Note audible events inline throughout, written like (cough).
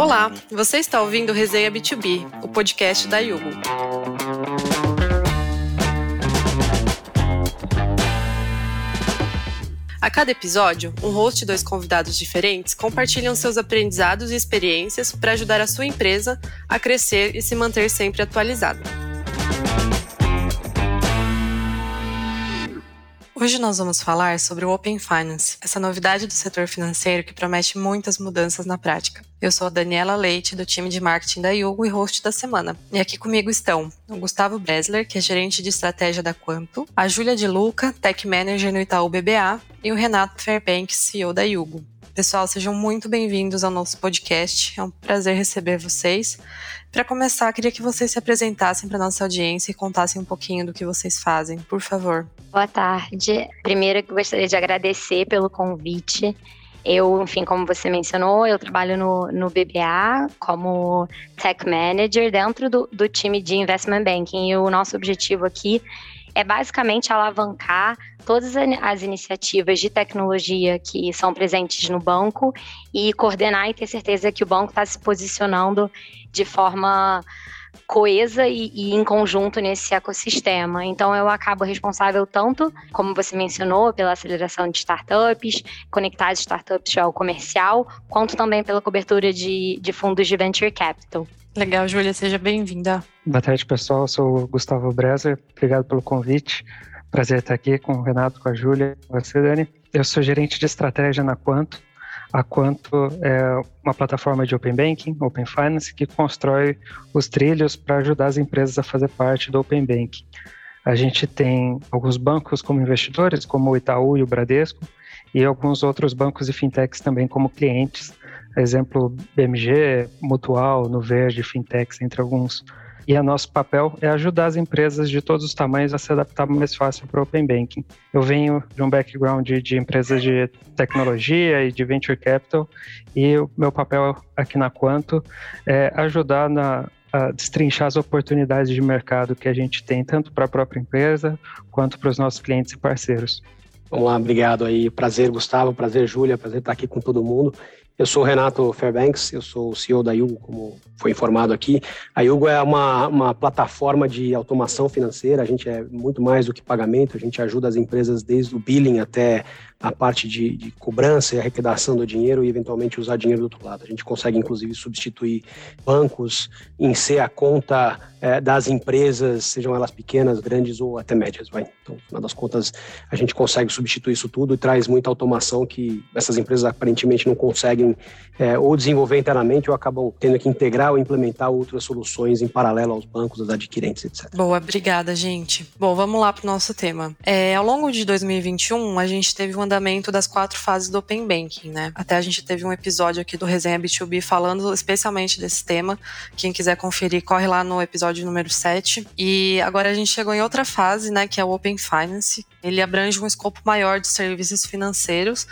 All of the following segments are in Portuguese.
Olá, você está ouvindo Resenha B2B, o podcast da Yugo. A cada episódio, um host e dois convidados diferentes compartilham seus aprendizados e experiências para ajudar a sua empresa a crescer e se manter sempre atualizada. Hoje nós vamos falar sobre o Open Finance, essa novidade do setor financeiro que promete muitas mudanças na prática. Eu sou a Daniela Leite, do time de marketing da Yugo e host da semana. E aqui comigo estão o Gustavo Bresler, que é gerente de estratégia da Quanto, a Júlia de Luca, tech manager no Itaú BBA, e o Renato Fairbanks, CEO da Yugo. Pessoal, sejam muito bem-vindos ao nosso podcast. É um prazer receber vocês. Para começar, queria que vocês se apresentassem para nossa audiência e contassem um pouquinho do que vocês fazem, por favor. Boa tarde. Primeiro, gostaria de agradecer pelo convite. Eu, enfim, como você mencionou, eu trabalho no, no BBA como Tech Manager dentro do, do time de Investment Banking. E o nosso objetivo aqui é basicamente alavancar todas as iniciativas de tecnologia que são presentes no banco e coordenar e ter certeza que o banco está se posicionando de forma coesa e, e, em conjunto nesse ecossistema. Então, eu acabo responsável tanto, como você mencionou, pela aceleração de startups, conectar as startups ao comercial, quanto também pela cobertura de, de fundos de venture capital. Legal, Júlia, seja bem-vinda. Boa tarde, pessoal. Eu sou o Gustavo Breser. Obrigado pelo convite. Prazer estar aqui com o Renato, com a Júlia, com você, Dani. Eu sou gerente de estratégia na Quanto. A Quanto é uma plataforma de Open Banking, Open Finance, que constrói os trilhos para ajudar as empresas a fazer parte do Open Banking. A gente tem alguns bancos como investidores, como o Itaú e o Bradesco, e alguns outros bancos e fintechs também como clientes exemplo BMG, Mutual, No Verde, Fintechs, entre alguns. E o nosso papel é ajudar as empresas de todos os tamanhos a se adaptar mais fácil para o Open Banking. Eu venho de um background de, empresas de tecnologia e de venture capital, e o meu papel aqui na Quanto é ajudar na, a destrinchar as oportunidades de mercado que a gente tem, tanto para a própria empresa quanto para os nossos clientes e parceiros. Vamos lá, obrigado aí. Prazer, Gustavo, prazer, Júlia, prazer estar aqui com todo mundo. Eu sou o Renato Fairbanks, eu sou o CEO da Yugo, como foi informado aqui. A Yugo é uma, uma plataforma de automação financeira, a gente é muito mais do que pagamento, a gente ajuda as empresas desde o billing até a parte de, de, cobrança e arrecadação do dinheiro e eventualmente usar dinheiro do outro lado. A gente consegue inclusive substituir bancos em ser a conta é, das empresas, sejam elas pequenas, grandes ou até médias. Vai. Então, no final das contas, a gente consegue substituir isso tudo e traz muita automação que essas empresas aparentemente não conseguem é, ou desenvolver internamente ou acabam tendo que integrar ou implementar outras soluções em paralelo aos bancos, aos adquirentes, etc. Boa, obrigada, gente. Bom, vamos lá para o nosso tema. É, ao longo de 2021, a gente teve uma andamento das quatro fases do Open Banking, né? Até a gente teve um episódio aqui do Resenha B2B falando especialmente desse tema. Quem quiser conferir, corre lá no episódio número 7. E agora a gente chegou em outra fase, né, que é o Open Finance. Ele abrange um escopo maior de serviços financeiros,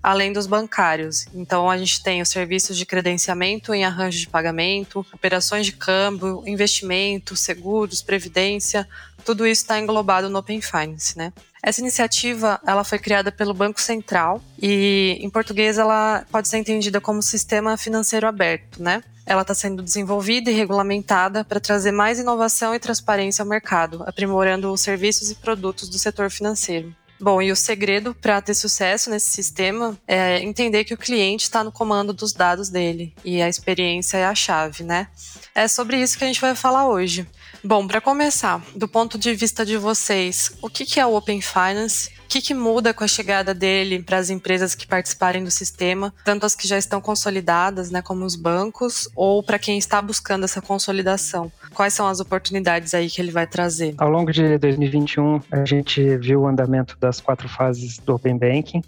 além dos bancários. Então a gente tem os serviços de credenciamento em arranjo de pagamento, operações de câmbio, investimento, seguros, previdência, tudo isso está englobado no Open Finance, né? Essa iniciativa ela foi criada pelo Banco Central e, em português, ela pode ser entendida como sistema financeiro aberto, né? Ela está sendo desenvolvida e regulamentada para trazer mais inovação e transparência ao mercado, aprimorando os serviços e produtos do setor financeiro. Bom, e o segredo para ter sucesso nesse sistema é entender que o cliente está no comando dos dados dele e a experiência é a chave, né? É sobre isso que a gente vai falar hoje. Bom, para começar, do ponto de vista de vocês, o que, que é o Open Finance? O que, que muda com a chegada dele para as empresas que participarem do sistema, tanto as que já estão consolidadas, né, como os bancos, ou para quem está buscando essa consolidação? Quais são as oportunidades aí que ele vai trazer? Ao longo de 2021, a gente viu o andamento das quatro fases do Open Banking,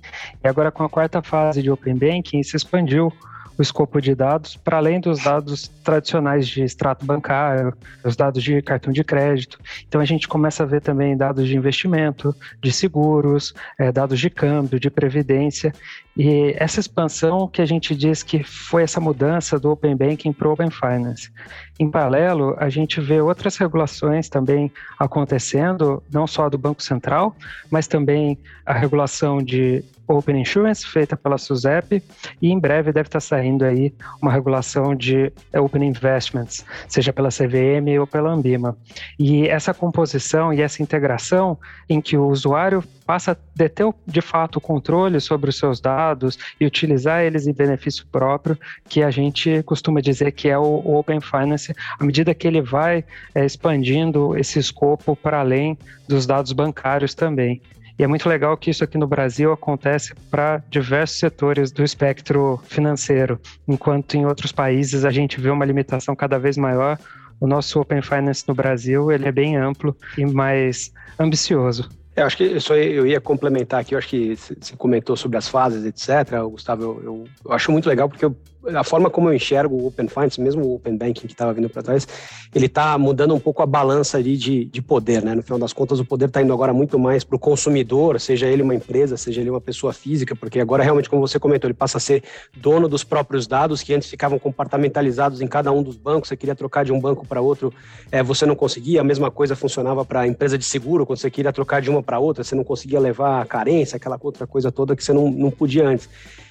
e agora com a quarta fase de Open Banking se expandiu o escopo de dados para além dos dados tradicionais de extrato bancário, os dados de cartão de crédito. Então a gente começa a ver também dados de investimento, de seguros, é, dados de câmbio, de previdência. E essa expansão que a gente diz que foi essa mudança do Open Banking para o Open Finance. Em paralelo, a gente vê outras regulações também acontecendo, não só do Banco Central, mas também a regulação de Open Insurance, feita pela SUSEP, e em breve deve estar saindo aí uma regulação de Open Investments, seja pela CVM ou pela Ambima. E essa composição e essa integração em que o usuário passa a deter de fato o controle sobre os seus dados e utilizar eles em benefício próprio, que a gente costuma dizer que é o Open Finance, à medida que ele vai é, expandindo esse escopo para além dos dados bancários também. E é muito legal que isso aqui no Brasil acontece para diversos setores do espectro financeiro, enquanto em outros países a gente vê uma limitação cada vez maior. O nosso Open Finance no Brasil ele é bem amplo e mais ambicioso. É, eu acho que aí eu ia complementar aqui, eu acho que você comentou sobre as fases, etc. Gustavo, eu, eu, eu acho muito legal porque eu a forma como eu enxergo o Open Finance, mesmo o Open Banking que estava vindo para trás, ele está mudando um pouco a balança ali de, de poder, né? No final das contas, o poder está indo agora muito mais para o consumidor, seja ele uma empresa, seja ele uma pessoa física, porque agora realmente, como você comentou, ele passa a ser dono dos próprios dados que antes ficavam compartamentalizados em cada um dos bancos. Você queria trocar de um banco para outro, é, você não conseguia. A mesma coisa funcionava para a empresa de seguro, quando você queria trocar de uma para outra, você não conseguia levar a carência, aquela outra coisa toda que você não, não podia antes.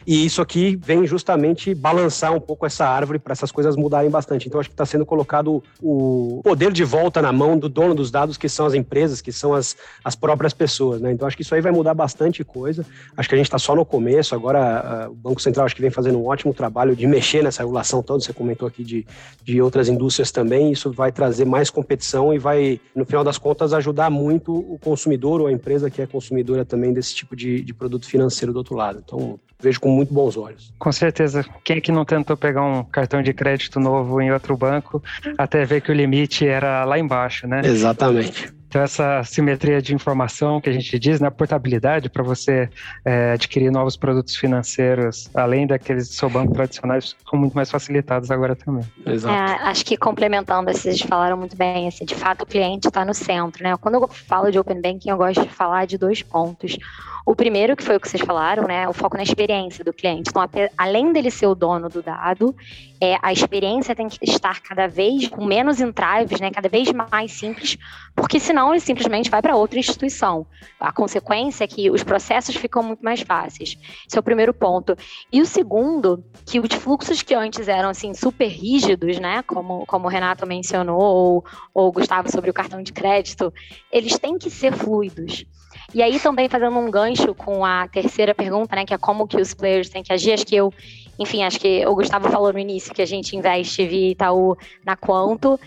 E isso aqui vem justamente balançar um pouco essa árvore para essas coisas mudarem bastante. Então, acho que está sendo colocado o poder de volta na mão do dono dos dados, que são as empresas, que são as, as próprias pessoas. Né? Então, acho que isso aí vai mudar bastante coisa. Acho que a gente está só no começo. Agora, o Banco Central acho que vem fazendo um ótimo trabalho de mexer nessa regulação toda. Você comentou aqui de, de outras indústrias também. Isso vai trazer mais competição e vai, no final das contas, ajudar muito o consumidor ou a empresa que é consumidora também desse tipo de, de produto financeiro do outro lado. Então, vejo com muito bons olhos. Com certeza. Quem é que não tentou pegar um cartão de crédito novo em outro banco até ver que o limite era lá embaixo, né? Exatamente. Então, essa simetria de informação que a gente diz, né, portabilidade para você é, adquirir novos produtos financeiros, além daqueles do seu banco tradicionais, são muito mais facilitados agora também. Exato. É, acho que complementando, vocês falaram muito bem, assim, de fato o cliente está no centro, né? Quando eu falo de Open Banking, eu gosto de falar de dois pontos. O primeiro, que foi o que vocês falaram, né, o foco na experiência do cliente. Então, além dele ser o dono do dado, é, a experiência tem que estar cada vez com menos entraves, né, cada vez mais simples, porque senão ele simplesmente vai para outra instituição. A consequência é que os processos ficam muito mais fáceis. Esse é o primeiro ponto. E o segundo, que os fluxos que antes eram assim super rígidos, né, como, como o Renato mencionou, ou, ou o Gustavo sobre o cartão de crédito, eles têm que ser fluidos. E aí também fazendo um gancho com a terceira pergunta, né, que é como que os players têm que agir, acho que eu, enfim, acho que o Gustavo falou no início que a gente investe via Itaú na Quanto,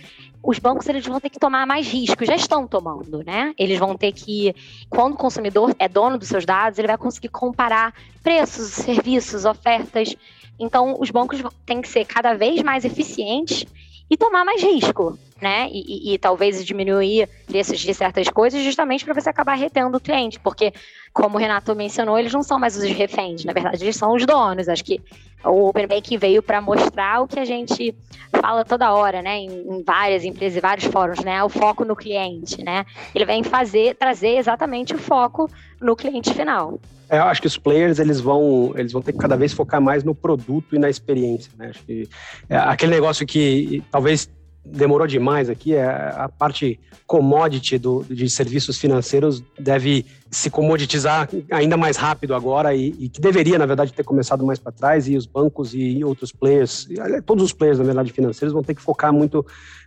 os bancos eles vão ter que tomar mais risco, já estão tomando, né? Eles vão ter que, quando o consumidor é dono dos seus dados, ele vai conseguir comparar preços, serviços, ofertas. Então, os bancos têm que ser cada vez mais eficientes e tomar mais risco né? E, e, e talvez diminuir preços de certas coisas justamente para você acabar retendo o cliente, porque, como o Renato mencionou, eles não são mais os reféns, na verdade, eles são os donos. Acho que o Open veio para mostrar o que a gente fala toda hora, né? Em, em, várias empresas e vários fóruns, né? O foco no cliente, né? Ele vem fazer, trazer exatamente o foco no cliente final. É, eu acho que os players eles vão, eles vão ter que cada vez focar mais no produto e na experiência. Né? Acho que é aquele negócio que talvez demorou demais aqui, é a parte commodity do, de serviços financeiros deve se comoditizar ainda mais rápido agora e, e que deveria, na verdade, ter começado mais para trás e os bancos e outros players, todos os players, na verdade, financeiros vão ter que focar muito,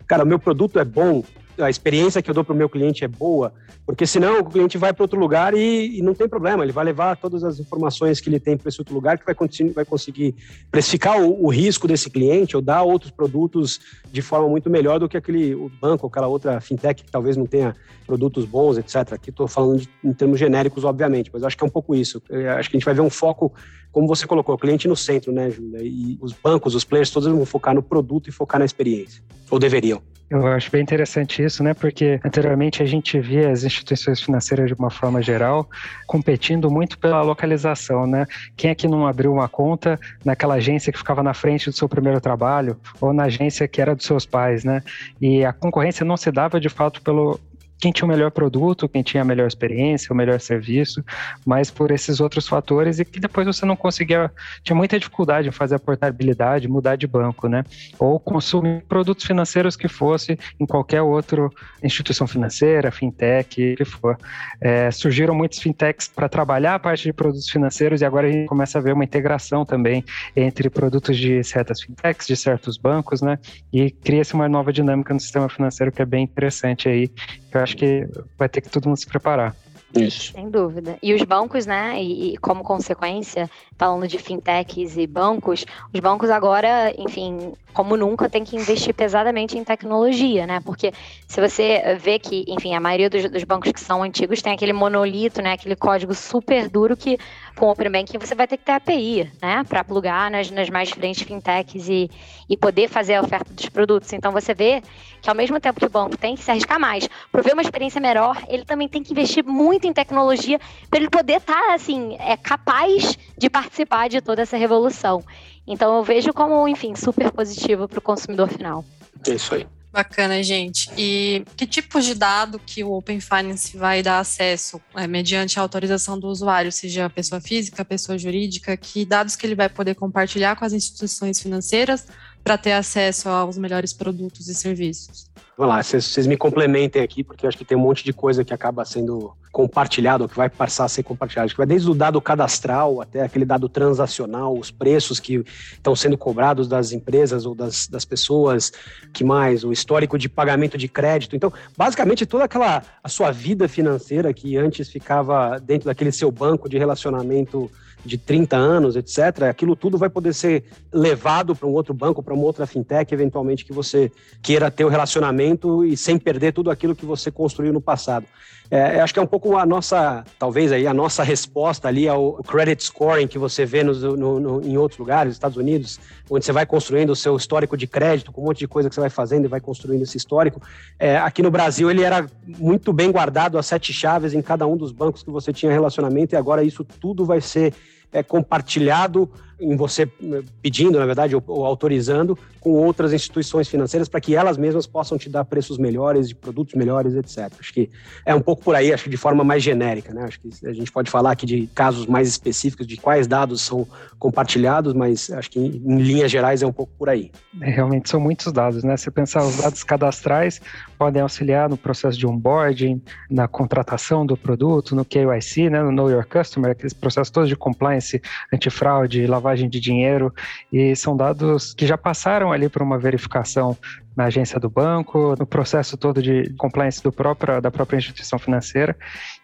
cara, o meu produto é bom, a experiência que eu dou para o meu cliente é boa, porque senão o cliente vai para outro lugar e, e, não tem problema, ele vai levar todas as informações que ele tem para esse outro lugar, que vai, vai conseguir precificar o, o, risco desse cliente ou dar outros produtos de forma muito melhor do que aquele banco, aquela outra fintech que talvez não tenha produtos bons, etc. Aqui estou falando de, em termos genéricos, obviamente, mas acho que é um pouco isso. Eu acho que a gente vai ver um foco, como você colocou, o cliente no centro, né, Júlia? E os bancos, os players, todos vão focar no produto e focar na experiência. Ou deveriam. Eu acho bem interessante isso, né? Porque anteriormente a gente via as instituições financeiras de uma forma geral competindo muito pela localização, né? Quem é que não abriu uma conta naquela agência que ficava na frente do seu primeiro trabalho ou na agência que era dos seus pais, né? E a concorrência não se dava de fato pelo quem tinha o melhor produto, quem tinha a melhor experiência, o melhor serviço, mas por esses outros fatores e que depois você não conseguia, tinha muita dificuldade em fazer a portabilidade, mudar de banco, né? Ou consumir produtos financeiros que fosse em qualquer outra instituição financeira, fintech, que for. É, surgiram muitos fintechs para trabalhar a parte de produtos financeiros e agora a gente começa a ver uma integração também entre produtos de certas fintechs, de certos bancos, né? E cria-se uma nova dinâmica no sistema financeiro que é bem interessante aí, que eu acho que vai ter que todo mundo se preparar. Isso. Sem dúvida. E os bancos, né, e, e, como consequência, falando de fintechs e bancos, os bancos agora, enfim, como nunca, tem que investir pesadamente em tecnologia, né? Porque se você vê que, enfim, a maioria dos, dos bancos que são antigos tem aquele monolito, né, aquele código super duro que com o Open Banking você vai ter que ter API, né, para plugar nas, nas mais diferentes fintechs e, e poder fazer a oferta dos produtos. Então você vê que ao mesmo tempo que o banco tem que se arriscar mais, prover uma experiência melhor, ele também tem que investir muito em tecnologia para ele poder estar tá, assim, é capaz de participar de toda essa revolução. Então eu vejo como, enfim, super positivo para o consumidor final. É isso aí. Bacana, gente. E que tipos de dado que o Open Finance vai dar acesso, é, mediante a autorização do usuário, seja pessoa física, pessoa jurídica, que dados que ele vai poder compartilhar com as instituições financeiras para ter acesso aos melhores produtos e serviços? Vamos lá, vocês, me complementem aqui, porque eu acho que tem um monte de coisa que acaba sendo compartilhado, ou que vai passar a ser compartilhado. Que vai desde o dado cadastral até aquele dado transacional, os preços que estão sendo cobrados das empresas ou das, das pessoas, que mais? O histórico de pagamento de crédito. Então, basicamente, toda aquela a sua vida financeira que antes ficava dentro daquele seu banco de relacionamento de 30 anos, etc., aquilo tudo vai poder ser levado para um outro banco, para uma outra fintech, eventualmente, que você queira ter o relacionamento e sem perder tudo aquilo que você construiu no passado. É, acho que é um pouco a nossa, talvez aí, a nossa resposta ali ao credit scoring que você vê no, no, no, em outros lugares, Estados Unidos, onde você vai construindo o seu histórico de crédito, com um monte de coisa que você vai fazendo e vai construindo esse histórico. É, aqui no Brasil, ele era muito bem guardado, as sete chaves em cada um dos bancos que você tinha relacionamento, e agora isso tudo vai ser é, compartilhado em você eh, pedindo, na verdade, ou, ou autorizando com outras instituições financeiras para que elas mesmas possam te dar preços melhores, de produtos melhores, etc. Acho que é um pouco por aí, acho que de forma mais genérica, né? Acho que a gente pode falar aqui de casos mais específicos de quais dados são compartilhados, mas acho que em, em linhas gerais é um pouco por aí. É, realmente são muitos dados, né? Se pensar os dados cadastrais podem auxiliar no processo de onboarding, na contratação do produto, no KYC, né? No Know Your Customer, aqueles processos todos de compliance, antifraude, lavagem lavagem de dinheiro, e são dados que já passaram ali por uma verificação na agência do banco, no processo todo de compliance do próprio, da própria instituição financeira.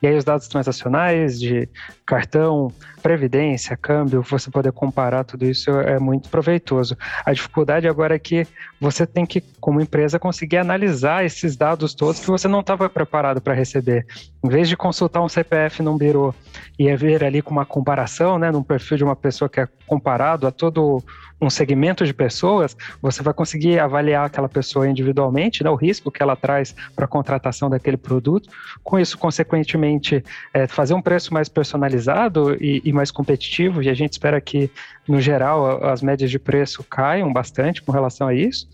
E aí os dados transacionais de cartão, previdência, câmbio, você poder comparar tudo isso é muito proveitoso. A dificuldade agora é que você tem que, como empresa, conseguir analisar esses dados todos que você não estava preparado para receber. Em vez de consultar um CPF num birô e ver ali com uma comparação, né, num perfil de uma pessoa que é comparado a todo um segmento de pessoas, você vai conseguir avaliar aquela pessoa individualmente, né, o risco que ela traz para a contratação daquele produto. Com isso, consequentemente, é, fazer um preço mais personalizado e, e mais competitivo, e a gente espera que, no geral, as médias de preço caiam bastante com relação a isso.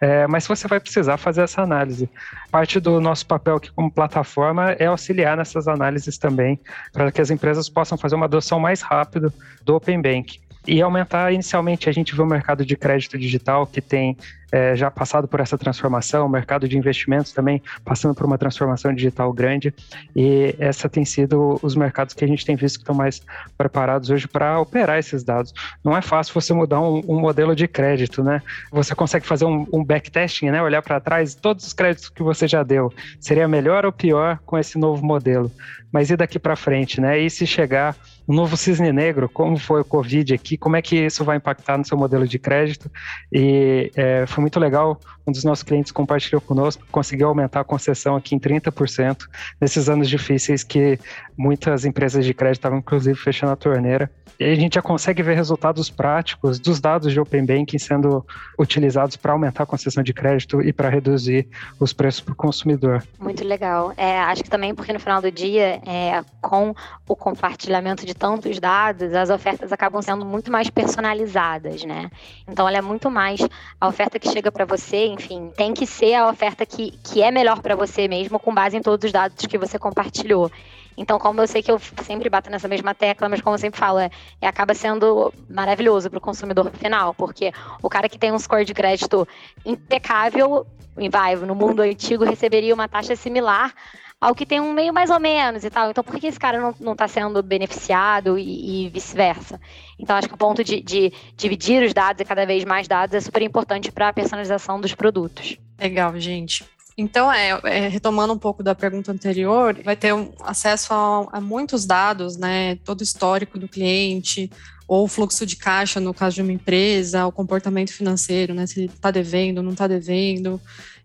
É, mas você vai precisar fazer essa análise. Parte do nosso papel aqui como plataforma é auxiliar nessas análises também, para que as empresas possam fazer uma adoção mais rápida do Open Bank e aumentar inicialmente a gente vê o mercado de crédito digital que tem é, já passado por essa transformação, o mercado de investimentos também passando por uma transformação digital grande e essa tem sido os mercados que a gente tem visto que estão mais preparados hoje para operar esses dados. Não é fácil você mudar um, um modelo de crédito, né? Você consegue fazer um, um backtesting, né? Olhar para trás todos os créditos que você já deu. Seria melhor ou pior com esse novo modelo? Mas e daqui para frente, né? E se chegar um novo cisne negro, como foi o Covid aqui, como é que isso vai impactar no seu modelo de crédito? E é, foi muito legal, um dos nossos clientes compartilhou conosco, conseguiu aumentar a concessão aqui em 30% nesses anos difíceis que muitas empresas de crédito estavam inclusive fechando a torneira. E a gente já consegue ver resultados práticos dos dados de Open Banking sendo utilizados para aumentar a concessão de crédito e para reduzir os preços para o consumidor. Muito legal. É, acho que também porque no final do dia, é, com o compartilhamento de tantos dados, as ofertas acabam sendo muito mais personalizadas, né? Então ela é muito mais a oferta que chega para você, enfim, tem que ser a oferta que, que é melhor para você mesmo, com base em todos os dados que você compartilhou. Então, como eu sei que eu sempre bato nessa mesma tecla, mas como eu sempre falo, é, é acaba sendo maravilhoso para o consumidor final, porque o cara que tem um score de crédito impecável, vai, no mundo antigo receberia uma taxa similar ao que tem um meio mais ou menos e tal. Então, por que esse cara não está sendo beneficiado e, e vice-versa? Então, acho que o ponto de, de, dividir os dados e cada vez mais dados é super importante para a personalização dos produtos. Legal, gente. Então, é, é, retomando um pouco da pergunta anterior, vai ter um acesso a, a, muitos dados, né? Todo o histórico do cliente, ou o fluxo de caixa, no caso de uma empresa, o comportamento financeiro, né? Se ele está devendo, não está devendo,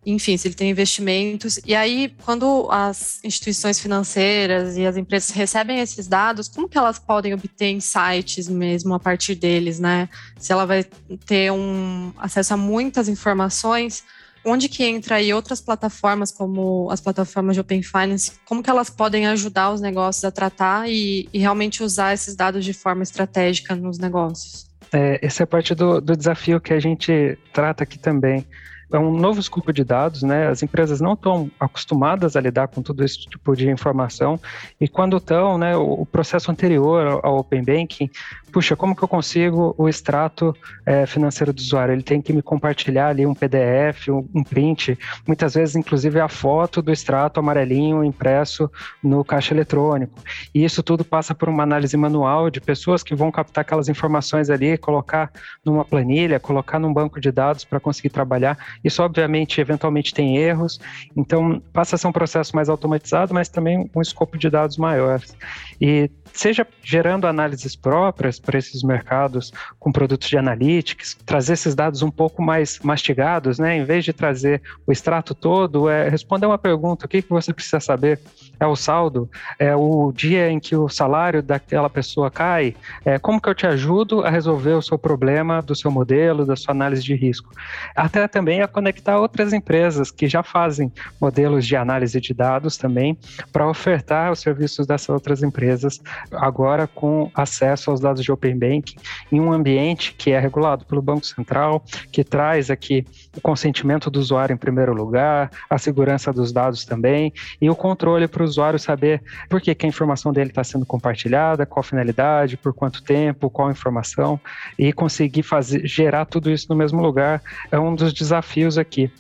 enfim, se ele tem investimentos. E aí, quando as instituições financeiras e as empresas recebem esses dados, como que elas podem obter insights mesmo a partir deles, né? Se ela vai ter um acesso a muitas informações onde que entra aí outras plataformas, como as plataformas de Open Finance, como que elas podem ajudar os negócios a tratar e, e realmente usar esses dados de forma estratégica nos negócios? É, essa é parte do, do desafio que a gente trata aqui também é um novo escopo de dados, né? As empresas não estão acostumadas a lidar com todo esse tipo de informação e quando estão, né, o, processo anterior ao Open Banking, puxa, como que eu consigo o extrato é, financeiro do usuário? Ele tem que me compartilhar ali um PDF, um, um print, muitas vezes inclusive a foto do extrato amarelinho impresso no caixa eletrônico. E isso tudo passa por uma análise manual de pessoas que vão captar aquelas informações ali, colocar numa planilha, colocar num banco de dados para conseguir trabalhar isso, obviamente, eventualmente tem erros, então passa a ser um processo mais automatizado, mas também um escopo de dados maiores. E seja gerando análises próprias para esses mercados com produtos de analytics, trazer esses dados um pouco mais mastigados, né? Em vez de trazer o extrato todo, é responder uma pergunta: o que, que você precisa saber? É o saldo? É o dia em que o salário daquela pessoa cai? É, como que eu te ajudo a resolver o seu problema do seu modelo, da sua análise de risco? Até também a conectar outras empresas que já fazem modelos de análise de dados também para ofertar os serviços dessas outras empresas agora com acesso aos dados de Open Banking em um ambiente que é regulado pelo Banco Central, que traz aqui o consentimento do usuário em primeiro lugar, a segurança dos dados também e o controle para o usuário saber por que, que a informação dele está sendo compartilhada, qual finalidade, por quanto tempo, qual informação e conseguir fazer gerar tudo isso no mesmo lugar é um dos desafios aqui.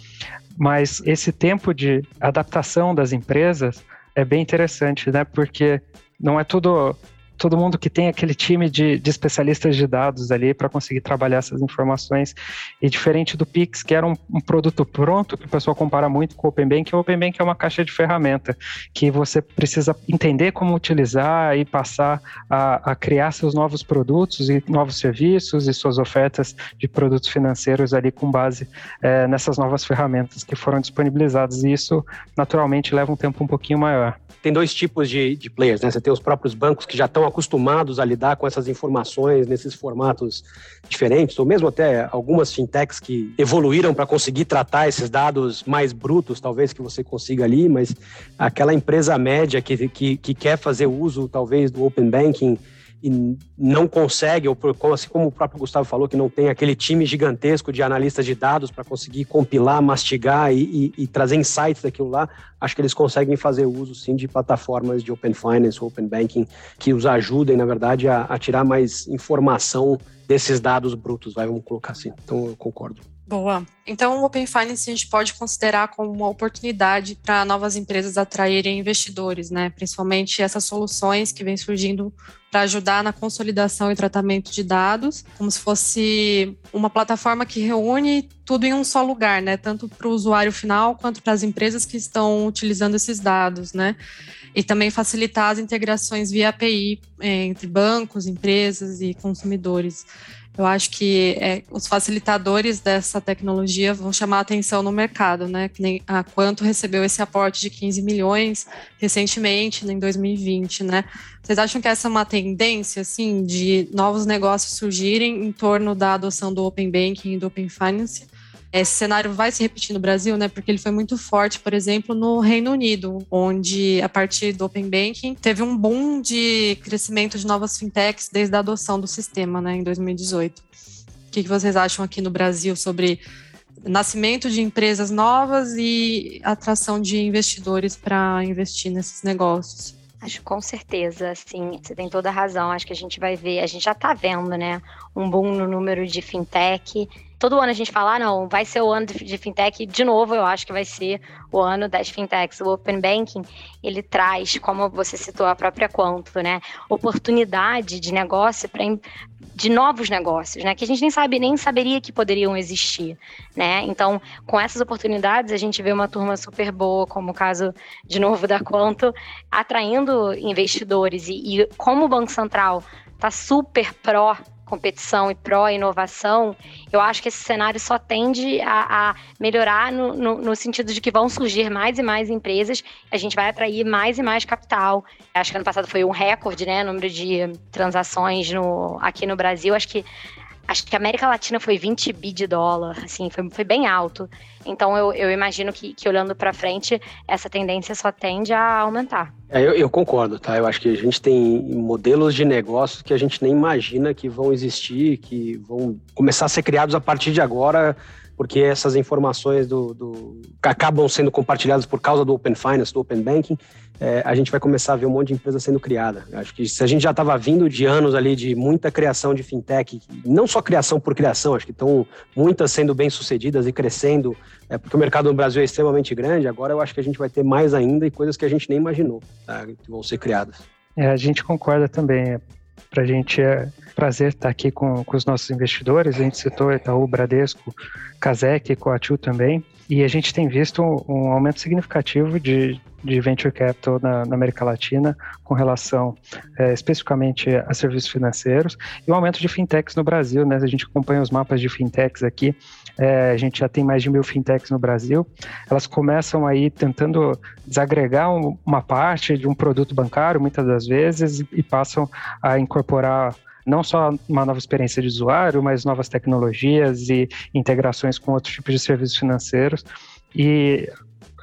Mas esse tempo de adaptação das empresas é bem interessante, né? Porque não é tudo todo mundo que tem aquele time de, de especialistas de dados ali para conseguir trabalhar essas informações. E diferente do Pix, que era um, um, produto pronto, que o pessoal compara muito com o Open Bank, o Open Bank é uma caixa de ferramenta que você precisa entender como utilizar e passar a, a criar seus novos produtos e novos serviços e suas ofertas de produtos financeiros ali com base é, nessas novas ferramentas que foram disponibilizadas. E isso, naturalmente, leva um tempo um pouquinho maior. Tem dois tipos de, de players, né? Você tem os próprios bancos que já estão acostumados a lidar com essas informações nesses formatos diferentes, ou mesmo até algumas fintechs que evoluíram para conseguir tratar esses dados mais brutos, talvez que você consiga ali, mas aquela empresa média que, que, que quer fazer uso, talvez, do Open Banking e não consegue, ou assim como o próprio Gustavo falou, que não tem aquele time gigantesco de analistas de dados para conseguir compilar, mastigar e, e, e, trazer insights daquilo lá, acho que eles conseguem fazer uso sim de plataformas de Open Finance, Open Banking, que os ajudem, na verdade, a, a tirar mais informação desses dados brutos, vai, vamos colocar assim. Então eu concordo. Boa. Então, o Open Finance a gente pode considerar como uma oportunidade para novas empresas atraírem investidores, né? Principalmente essas soluções que vêm surgindo para ajudar na consolidação e tratamento de dados, como se fosse uma plataforma que reúne tudo em um só lugar, né? Tanto para o usuário final quanto para as empresas que estão utilizando esses dados, né? E também facilitar as integrações via API eh, entre bancos, empresas e consumidores. Eu acho que é, os facilitadores dessa tecnologia vão chamar atenção no mercado, né? Que nem a Quanto recebeu esse aporte de 15 milhões recentemente, em 2020, né? Vocês acham que essa é uma tendência, assim, de novos negócios surgirem em torno da adoção do Open Banking e do Open Finance? Esse cenário vai se repetir no Brasil, né? Porque ele foi muito forte, por exemplo, no Reino Unido, onde a partir do Open Banking teve um boom de crescimento de novas fintechs desde a adoção do sistema, né, em 2018. O que vocês acham aqui no Brasil sobre nascimento de empresas novas e atração de investidores para investir nesses negócios. Acho com certeza, sim, você tem toda a razão. Acho que a gente vai ver, a gente já está vendo, né, um boom no número de fintech todo ano a gente fala, ah, não, vai ser o ano de, fintech, de novo eu acho que vai ser o ano das fintechs. O Open Banking, ele traz, como você citou a própria Quanto, né, oportunidade de negócio para de novos negócios, né, que a gente nem sabe, nem saberia que poderiam existir, né? Então, com essas oportunidades, a gente vê uma turma super boa, como o caso de novo da Quanto, atraindo investidores e, e como o Banco Central está super pró competição e pró-inovação, eu acho que esse cenário só tende a, a melhorar no, no, no, sentido de que vão surgir mais e mais empresas, a gente vai atrair mais e mais capital. Acho que ano passado foi um recorde, né, número de transações no, aqui no Brasil. Acho que acho que a América Latina foi 20 bi de dólar, assim, foi, foi bem alto. Então eu, eu imagino que, que olhando para frente, essa tendência só tende a aumentar. É, eu, eu, concordo, tá? Eu acho que a gente tem modelos de negócios que a gente nem imagina que vão existir, que vão começar a ser criados a partir de agora porque essas informações do, do, acabam sendo compartilhadas por causa do Open Finance, do Open Banking, é, a gente vai começar a ver um monte de empresa sendo criada. Acho que se a gente já estava vindo de anos ali de muita criação de fintech, não só criação por criação, acho que estão muitas sendo bem sucedidas e crescendo, é, porque o mercado no Brasil é extremamente grande, agora eu acho que a gente vai ter mais ainda e coisas que a gente nem imaginou tá, que vão ser criadas. É, a gente concorda também. Para a gente é prazer estar aqui com, com os nossos investidores. A gente citou Itaú, Bradesco, Casec, Coatil também. E a gente tem visto um aumento significativo de, de venture capital na, na América Latina com relação é, especificamente a serviços financeiros e o aumento de fintechs no Brasil, né? A gente acompanha os mapas de fintechs aqui, é, a gente já tem mais de mil fintechs no Brasil. Elas começam aí tentando desagregar um, uma parte de um produto bancário, muitas das vezes, e passam a incorporar não só uma nova experiência de usuário, mas novas tecnologias e integrações com outros tipos de serviços financeiros. E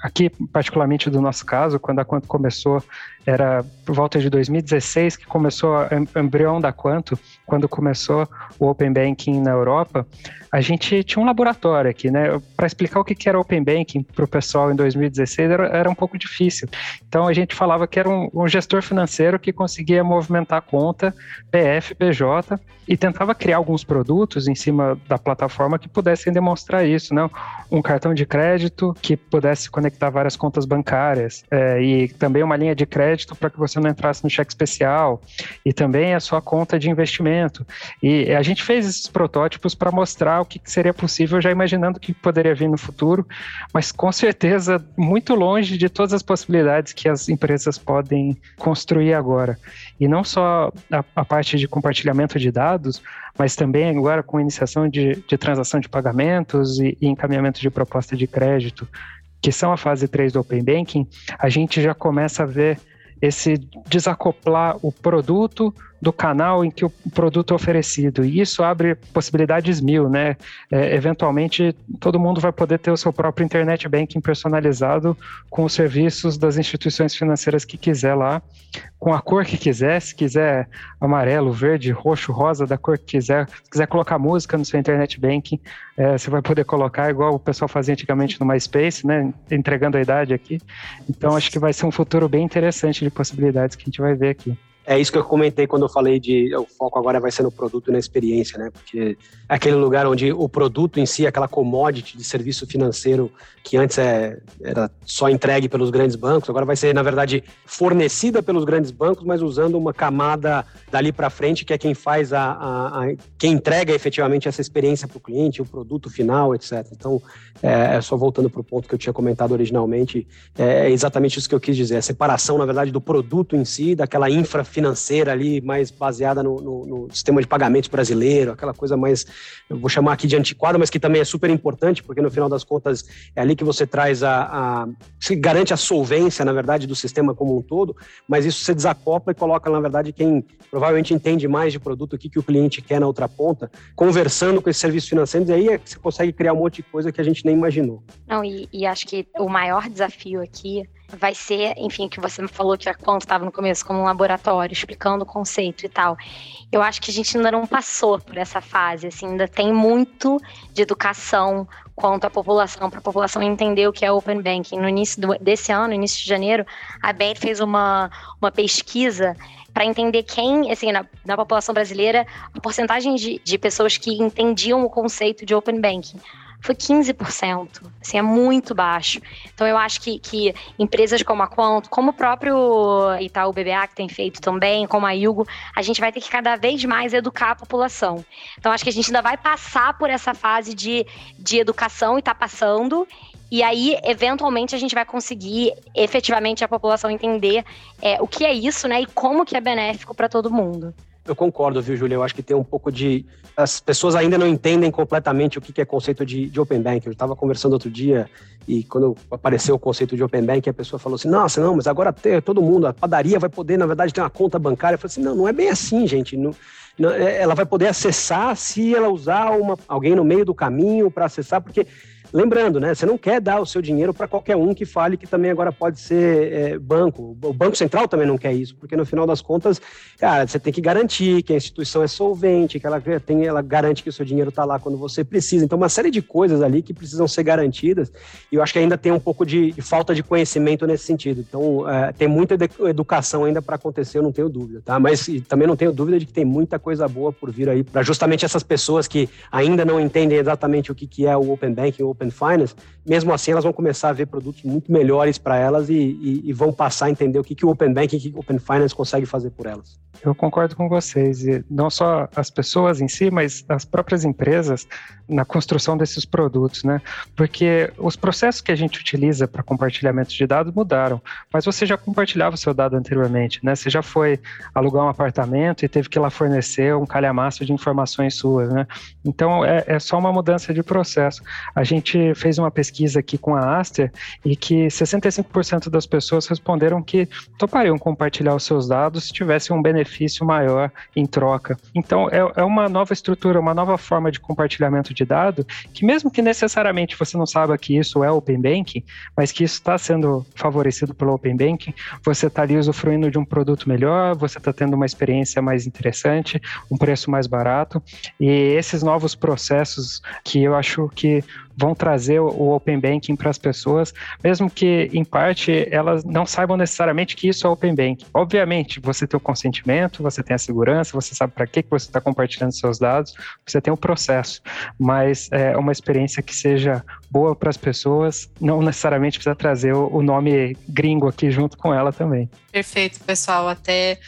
aqui, particularmente do nosso caso, quando a Quanto começou, era por volta de 2016 que começou o embrião da Quanto, quando começou o Open Banking na Europa, a gente tinha um laboratório aqui, né? Para explicar o que era Open Banking para o pessoal em 2016 era, era, um pouco difícil. Então a gente falava que era um, um gestor financeiro que conseguia movimentar conta PF, PJ e tentava criar alguns produtos em cima da plataforma que pudessem demonstrar isso, né? Um cartão de crédito que pudesse conectar várias contas bancárias é, e também uma linha de crédito para que você não entrasse no cheque especial e também a sua conta de investimento. E a gente fez esses protótipos para mostrar o que seria possível, já imaginando o que poderia vir no futuro, mas com certeza muito longe de todas as possibilidades que as empresas podem construir agora. E não só a, a parte de compartilhamento de dados, mas também agora com iniciação de, de transação de pagamentos e, e encaminhamento de proposta de crédito, que são a fase 3 do Open Banking, a gente já começa a ver esse desacoplar o produto do canal em que o produto é oferecido. E isso abre possibilidades mil, né? É, eventualmente, todo mundo vai poder ter o seu próprio internet banking personalizado com os serviços das instituições financeiras que quiser lá, com a cor que quiser, se quiser amarelo, verde, roxo, rosa, da cor que quiser. Se quiser colocar música no seu internet banking, é, você vai poder colocar igual o pessoal fazia antigamente no MySpace, né? Entregando a idade aqui. Então, acho que vai ser um futuro bem interessante de possibilidades que a gente vai ver aqui. É isso que eu comentei quando eu falei de o foco agora vai ser no produto e na experiência, né? Porque é aquele lugar onde o produto em si, aquela commodity de serviço financeiro que antes é, era só entregue pelos grandes bancos, agora vai ser, na verdade, fornecida pelos grandes bancos, mas usando uma camada dali para frente, que é quem faz a, a, a, quem entrega efetivamente essa experiência para o cliente, o produto final, etc. Então, é, é só voltando para o ponto que eu tinha comentado originalmente, é exatamente isso que eu quis dizer, a separação, na verdade, do produto em si, daquela infra financeira ali, mais baseada no, no, no sistema de pagamentos brasileiro, aquela coisa mais, vou chamar aqui de antiquada, mas que também é super importante, porque no final das contas é ali que você traz a, a se garante a solvência, na verdade, do sistema como um todo, mas isso você desacopla e coloca, na verdade, quem provavelmente entende mais de produto, o que, que o cliente quer na outra ponta, conversando com esses serviços financeiros, e aí é que você consegue criar um monte de coisa que a gente nem imaginou. Não, e, e acho que o maior desafio aqui vai ser, enfim, que você falou que a Quanto estava no começo como um laboratório, explicando o conceito e tal. Eu acho que a gente ainda não passou por essa fase, assim, ainda tem muito de educação quanto à população, para a população entender o que é Open Banking. No início do, desse ano, início de janeiro, a BEM fez uma, uma pesquisa para entender quem, assim, na, na, população brasileira, a porcentagem de, de pessoas que entendiam o conceito de Open Banking foi 15%. Assim, é muito baixo. Então, eu acho que, que empresas como a Quanto, como o próprio Itaú BBA, que tem feito também, como a Yugo, a gente vai ter que cada vez mais educar a população. Então, acho que a gente ainda vai passar por essa fase de, de educação e está passando. E aí, eventualmente, a gente vai conseguir efetivamente a população entender é, o que é isso, né? E como que é benéfico para todo mundo. Eu concordo, viu, Júlia? Eu acho que tem um pouco de. As pessoas ainda não entendem completamente o que é conceito de, de Open Bank. Eu estava conversando outro dia e quando apareceu o conceito de Open Bank, a pessoa falou assim: nossa, não, mas agora todo mundo, a padaria vai poder, na verdade, ter uma conta bancária. Eu falei assim: não, não é bem assim, gente. Não, não, é, ela vai poder acessar se ela usar uma, alguém no meio do caminho para acessar, porque Lembrando, né? Você não quer dar o seu dinheiro para qualquer um que fale que também agora pode ser é, banco. O Banco Central também não quer isso, porque no final das contas, cara, você tem que garantir que a instituição é solvente, que ela tem, ela garante que o seu dinheiro está lá quando você precisa. Então, uma série de coisas ali que precisam ser garantidas. E eu acho que ainda tem um pouco de, de falta de conhecimento nesse sentido. Então, é, tem muita educação ainda para acontecer, eu não tenho dúvida, tá? Mas também não tenho dúvida de que tem muita coisa boa por vir aí para justamente essas pessoas que ainda não entendem exatamente o que, que é o Open Banking, o Open Finance, mesmo assim elas vão começar a ver produtos muito melhores para elas e, e, e, vão passar a entender o que, que o Open Banking e o Open Finance consegue fazer por elas. Eu concordo com vocês, e não só as pessoas em si, mas as próprias empresas na construção desses produtos, né? Porque os processos que a gente utiliza para compartilhamento de dados mudaram, mas você já compartilhava o seu dado anteriormente, né? Você já foi alugar um apartamento e teve que lá fornecer um calhamaço de informações suas, né? Então é, é só uma mudança de processo. A gente fez uma pesquisa aqui com a Aster e que 65% das pessoas responderam que topariam compartilhar os seus dados se tivesse um benefício maior em troca. Então é, é uma nova estrutura, uma nova forma de compartilhamento de dado, que mesmo que necessariamente você não saiba que isso é Open Banking, mas que isso está sendo favorecido pelo Open Banking, você está ali usufruindo de um produto melhor, você está tendo uma experiência mais interessante, um preço mais barato, e esses novos processos que eu acho que vão trazer o Open Banking para as pessoas, mesmo que, em parte, elas não saibam necessariamente que isso é Open Banking. Obviamente, você tem o consentimento, você tem a segurança, você sabe para que, que você está compartilhando seus dados, você tem o processo, mas é uma experiência que seja boa para as pessoas, não necessariamente precisa trazer o nome gringo aqui junto com ela também. Perfeito, pessoal. Até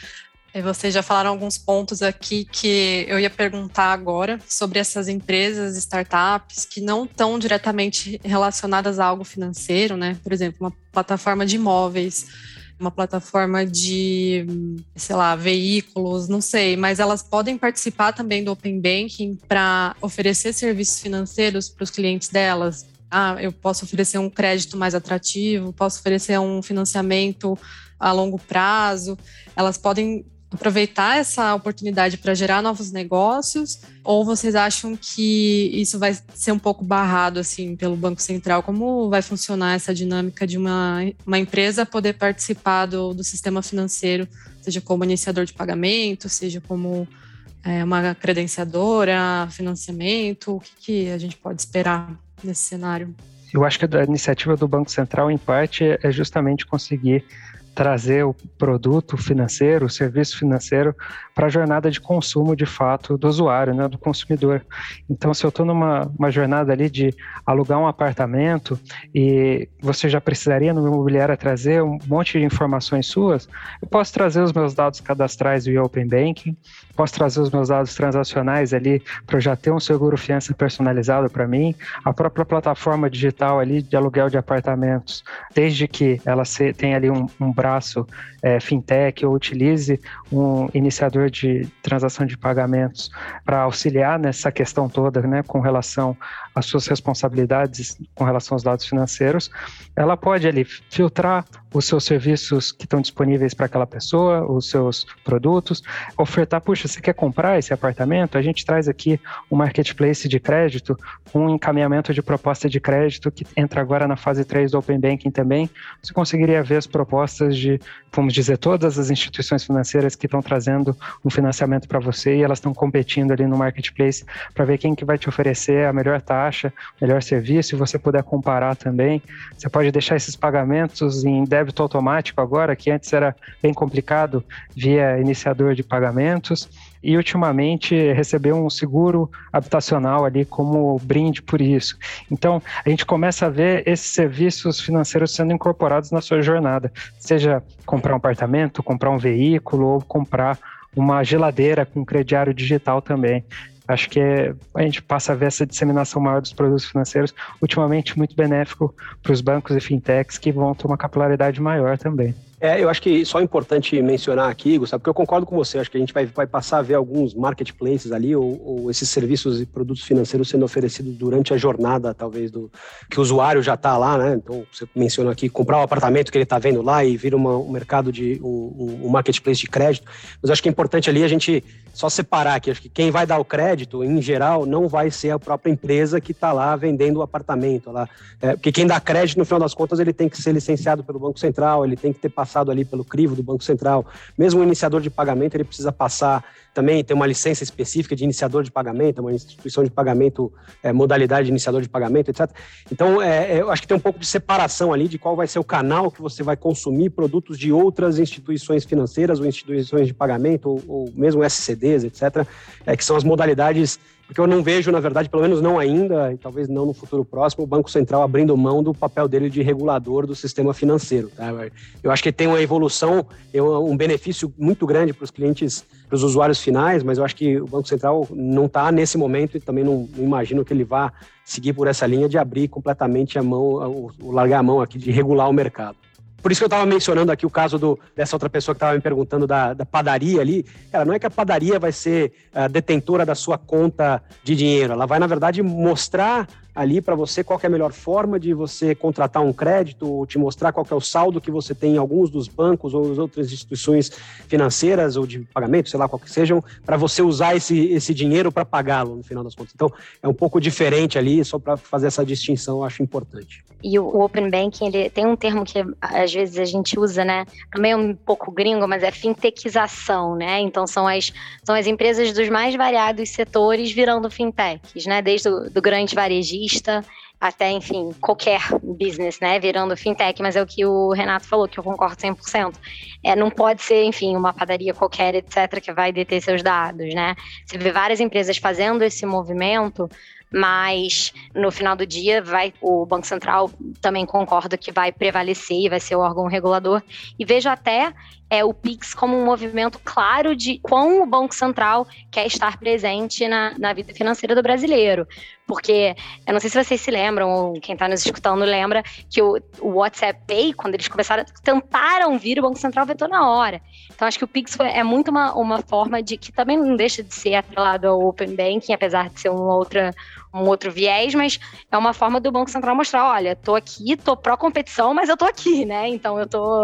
vocês já falaram alguns pontos aqui que eu ia perguntar agora sobre essas empresas, startups que não estão diretamente relacionadas a algo financeiro, né? Por exemplo, uma plataforma de imóveis, uma plataforma de, sei lá, veículos, não sei, mas elas podem participar também do Open Banking para oferecer serviços financeiros para os clientes delas. Ah, eu posso oferecer um crédito mais atrativo, posso oferecer um financiamento a longo prazo. Elas podem aproveitar essa oportunidade para gerar novos negócios? Ou vocês acham que isso vai ser um pouco barrado assim pelo Banco Central? Como vai funcionar essa dinâmica de uma, uma empresa poder participar do, do sistema financeiro, seja como iniciador de pagamento, seja como é, uma credenciadora, financiamento? O que, que a gente pode esperar nesse cenário? Eu acho que a iniciativa do Banco Central, em parte, é justamente conseguir trazer o produto financeiro, o serviço financeiro para a jornada de consumo de fato do usuário, né, do consumidor. Então, se eu estou numa uma jornada ali de alugar um apartamento e você já precisaria no imobiliário trazer um monte de informações suas, eu posso trazer os meus dados cadastrais via Open Banking, posso trazer os meus dados transacionais ali para já ter um seguro fiança personalizado para mim, a própria plataforma digital ali de aluguel de apartamentos, desde que ela tenha ali um, um braço é, fintech ou utilize um iniciador de transação de pagamentos para auxiliar nessa questão toda, né, com relação às suas responsabilidades com relação aos dados financeiros, ela pode ali filtrar os seus serviços que estão disponíveis para aquela pessoa, os seus produtos, ofertar, puxa, você quer comprar esse apartamento? A gente traz aqui um marketplace de crédito, um encaminhamento de proposta de crédito que entra agora na fase 3 do Open Banking também. Você conseguiria ver as propostas de, vamos dizer, todas as instituições financeiras que estão trazendo um financiamento para você e elas estão competindo ali no marketplace para ver quem que vai te oferecer a melhor taxa, o melhor serviço, e você puder comparar também. Você pode deixar esses pagamentos em débito automático agora, que antes era bem complicado via iniciador de pagamentos, e ultimamente recebeu um seguro habitacional ali como brinde por isso. Então, a gente começa a ver esses serviços financeiros sendo incorporados na sua jornada, seja comprar um apartamento, comprar um veículo ou comprar uma geladeira com crediário digital também. Acho que é, a gente passa a ver essa disseminação maior dos produtos financeiros, ultimamente muito benéfico para os bancos e fintechs que vão ter uma capilaridade maior também. É, eu acho que só é importante mencionar aqui, Gustavo, porque eu concordo com você, acho que a gente vai, vai passar a ver alguns marketplaces ali, ou, ou esses serviços e produtos financeiros sendo oferecidos durante a jornada, talvez, do que o usuário já está lá, né? Então, você mencionou aqui, comprar o um apartamento que ele está vendo lá e vir uma, um mercado de um, um, marketplace de crédito. Mas acho que é importante ali a gente só separar aqui, acho que quem vai dar o crédito, em geral, não vai ser a própria empresa que está lá vendendo o apartamento lá. É, porque quem dá crédito, no final das contas, ele tem que ser licenciado pelo Banco Central, ele tem que ter passado passado ali pelo crivo do Banco Central. Mesmo o iniciador de pagamento, ele precisa passar também, ter uma licença específica de iniciador de pagamento, uma instituição de pagamento, é, modalidade de iniciador de pagamento, etc. Então, é, eu acho que tem um pouco de separação ali de qual vai ser o canal que você vai consumir produtos de outras instituições financeiras ou instituições de pagamento, ou, ou mesmo SCDs, etc., é, que são as modalidades porque eu não vejo, na verdade, pelo menos não ainda, e talvez não no futuro próximo, o Banco Central abrindo mão do papel dele de regulador do sistema financeiro. Tá? Eu acho que tem uma evolução, um benefício muito grande para os clientes, para os usuários finais, mas eu acho que o Banco Central não está nesse momento e também não, não, imagino que ele vá seguir por essa linha de abrir completamente a mão, o, largar a mão aqui de regular o mercado. Por isso que eu estava mencionando aqui o caso do, dessa outra pessoa que estava me perguntando da, da, padaria ali. Cara, não é que a padaria vai ser a detentora da sua conta de dinheiro. Ela vai, na verdade, mostrar ali para você qual é a melhor forma de você contratar um crédito, ou te mostrar qual é o saldo que você tem em alguns dos bancos ou as outras instituições financeiras ou de pagamento, sei lá, qual que sejam, para você usar esse, esse dinheiro para pagá-lo no final das contas. Então, é um pouco diferente ali, só para fazer essa distinção, eu acho importante. E o Open Banking, ele tem um termo que às vezes a gente usa, né? Também é um pouco gringo, mas é fintechização, né? Então são as, são as empresas dos mais variados setores virando fintechs, né? Desde o do grande varejista até, enfim, qualquer business, né, virando fintech, mas é o que o Renato falou, que eu concordo 100%. É, não pode ser, enfim, uma padaria qualquer, etc., que vai deter seus dados, né? Você vê várias empresas fazendo esse movimento, mas no final do dia vai o Banco Central também concorda que vai prevalecer e vai ser o órgão regulador. E vejo até é, o Pix como um movimento claro de quão o Banco Central quer estar presente na, na vida financeira do brasileiro. Porque eu não sei se vocês se lembram, ou quem está nos escutando lembra, que o, o, WhatsApp Pay, quando eles começaram, tentaram vir, o Banco Central vetou na hora. Então acho que o Pix é muito uma, uma forma de que também não deixa de ser atrelado ao Open Banking, apesar de ser uma outra, um outro viés, mas é uma forma do Banco Central mostrar, olha, tô aqui, tô pró-competição, mas eu tô aqui, né? Então eu tô,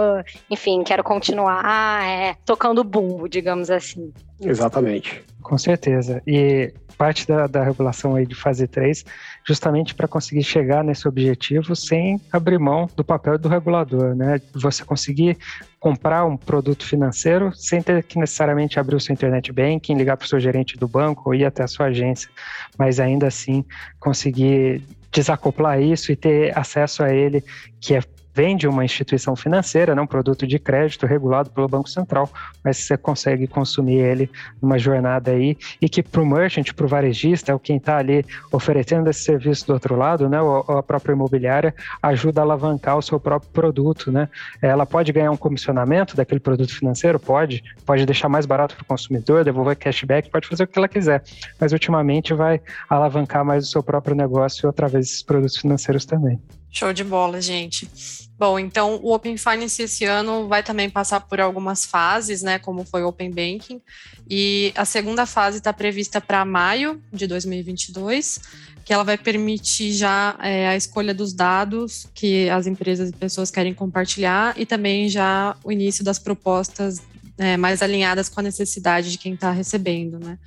enfim, quero continuar é, tocando bumbo, digamos assim. Exatamente. Com certeza. E parte da, da regulação aí de fase 3, justamente para conseguir chegar nesse objetivo sem abrir mão do papel do regulador, né? Você conseguir comprar um produto financeiro sem ter que necessariamente abrir o seu internet banking, ligar para o seu gerente do banco ou ir até a sua agência, mas ainda assim conseguir desacoplar isso e ter acesso a ele, que é vem de uma instituição financeira, né, um produto de crédito regulado pelo Banco Central, mas você consegue consumir ele numa jornada aí e que para o merchant, para o varejista, é o quem está ali oferecendo esse serviço do outro lado, né, ou a própria imobiliária, ajuda a alavancar o seu próprio produto. Né? Ela pode ganhar um comissionamento daquele produto financeiro? Pode. Pode deixar mais barato para o consumidor, devolver cashback, pode fazer o que ela quiser, mas ultimamente vai alavancar mais o seu próprio negócio através desses produtos financeiros também. Show de bola, gente. Bom, então o Open Finance esse ano vai também passar por algumas fases, né, como foi o Open Banking, e a segunda fase está prevista para maio de 2022, que ela vai permitir já é, a escolha dos dados que as empresas e pessoas querem compartilhar e também já o início das propostas é, mais alinhadas com a necessidade de quem está recebendo, né.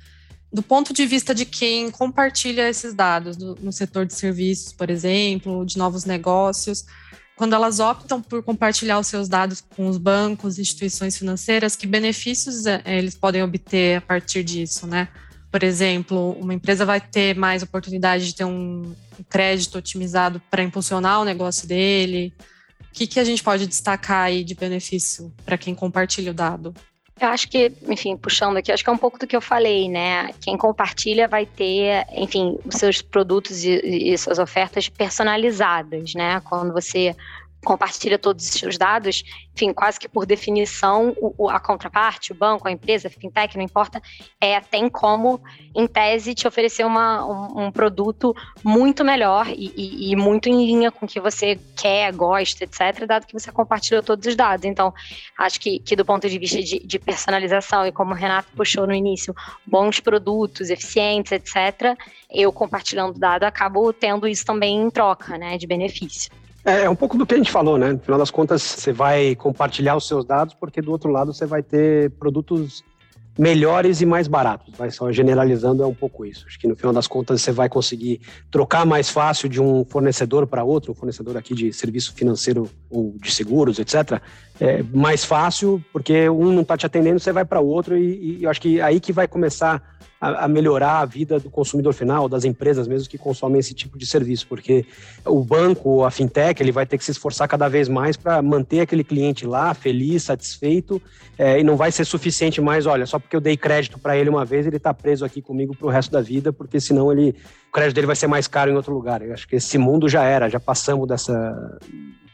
Do ponto de vista de quem compartilha esses dados do, no setor de serviços, por exemplo, de novos negócios, quando elas optam por compartilhar os seus dados com os bancos, instituições financeiras, que benefícios é, eles podem obter a partir disso, né? Por exemplo, uma empresa vai ter mais oportunidade de ter um crédito otimizado para impulsionar o negócio dele. O que, que a gente pode destacar aí de benefício para quem compartilha o dado? Eu acho que, enfim, puxando aqui, acho que é um pouco do que eu falei, né? Quem compartilha vai ter, enfim, os seus produtos e, e suas ofertas personalizadas, né? Quando você compartilha todos os seus dados, enfim, quase que por definição, o, a contraparte, o banco, a empresa, a fintech, não importa, é, tem como, em tese, te oferecer uma, um, um produto muito melhor e, e, e, muito em linha com o que você quer, gosta, etc., dado que você compartilhou todos os dados. Então, acho que, que do ponto de vista de, de personalização, e como o Renato puxou no início, bons produtos, eficientes, etc., eu compartilhando dado acabo tendo isso também em troca, né, de benefício. É, é um pouco do que a gente falou, né? No final das contas, você vai compartilhar os seus dados, porque do outro lado você vai ter produtos melhores e mais baratos. Vai só generalizando é um pouco isso. Acho que no final das contas você vai conseguir trocar mais fácil de um fornecedor para outro, um fornecedor aqui de serviço financeiro ou de seguros, etc. É mais fácil porque um não está te atendendo, você vai para outro e, e eu acho que é aí que vai começar a, a, melhorar a vida do consumidor final, das empresas mesmo que consomem esse tipo de serviço, porque o banco, a fintech, ele vai ter que se esforçar cada vez mais para manter aquele cliente lá, feliz, satisfeito, é, e não vai ser suficiente mais, olha, só porque eu dei crédito para ele uma vez, ele está preso aqui comigo para o resto da vida, porque senão ele, o crédito dele vai ser mais caro em outro lugar. Eu acho que esse mundo já era, já passamos dessa,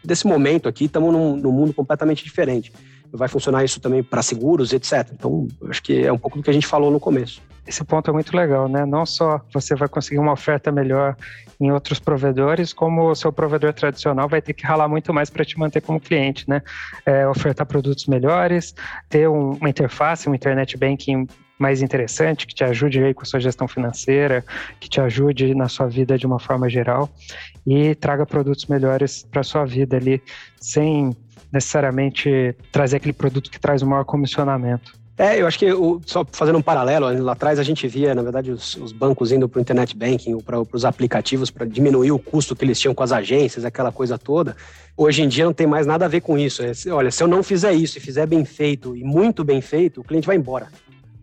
desse momento aqui, estamos num, num mundo completamente diferente vai funcionar isso também para seguros, etc. Então, acho que é um pouco do que a gente falou no começo. Esse ponto é muito legal, né? Não só você vai conseguir uma oferta melhor em outros provedores, como o seu provedor tradicional vai ter que ralar muito mais para te manter como cliente, né? É, ofertar produtos melhores, ter um, uma interface, um internet banking mais interessante, que te ajude aí com a sua gestão financeira, que te ajude na sua vida de uma forma geral e traga produtos melhores para sua vida ali, sem necessariamente trazer aquele produto que traz o maior comissionamento. É, eu acho que o, só fazendo um paralelo, lá atrás a gente via, na verdade, os, os bancos indo para o internet banking ou para os aplicativos para diminuir o custo que eles tinham com as agências, aquela coisa toda. Hoje em dia não tem mais nada a ver com isso. É, olha, se eu não fizer isso e fizer bem feito e muito bem feito, o cliente vai embora.